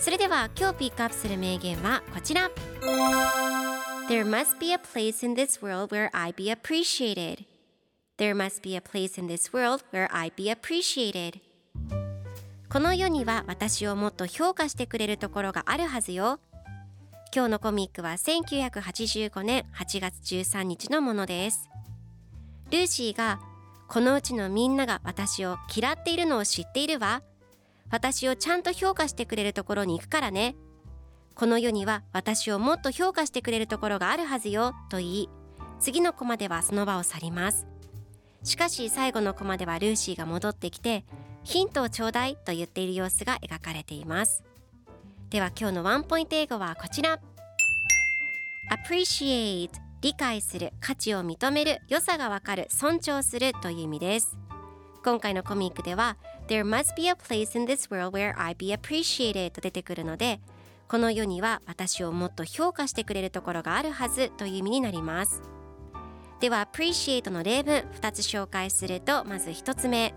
それでは今日ピックアップする名言はこちら There must be a place in this world where I be appreciated There must be a place in this world where I be appreciated この世には私をもっと評価してくれるところがあるはずよ今日のコミックは1985年8月13日のものですルーシーがこのうちのみんなが私を嫌っているのを知っているわ私をちゃんと評価してくれるところに行くからね。この世には私をもっと評価してくれるところがあるはずよと言い次のコマではその場を去ります。しかし最後のコマではルーシーが戻ってきてヒントをちょうだいと言っている様子が描かれています。では今日のワンポイント英語はこちら。Appreciate 理解する価値を認める良さがわかる尊重するという意味です。今回のコミックでは There must be a place in this world where I be appreciated と出てくるのでこの世には私をもっと評価してくれるところがあるはずという意味になります。では appreciate の例文2つ紹介するとまず1つ目。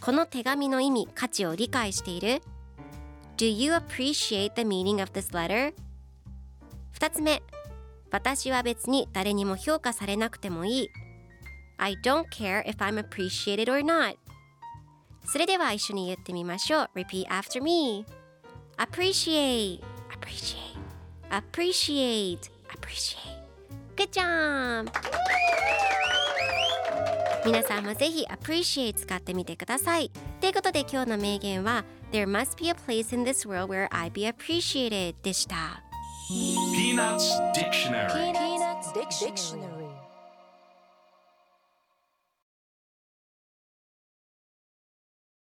この手紙の意味価値を理解している。Do you appreciate the meaning of this letter? 2つ目。私は別に誰にも評価されなくてもいい。I don't care if I'm appreciated or not それでは一緒に言ってみましょう Repeat after me Appreciate Appreciate Appreciate Appreciate Good job! 皆さんもぜひ appreciate 使ってみてください。ということで今日の名言は There must be a place in this world where I be appreciated でした。 Peanuts Dictionary Peanuts Dictionary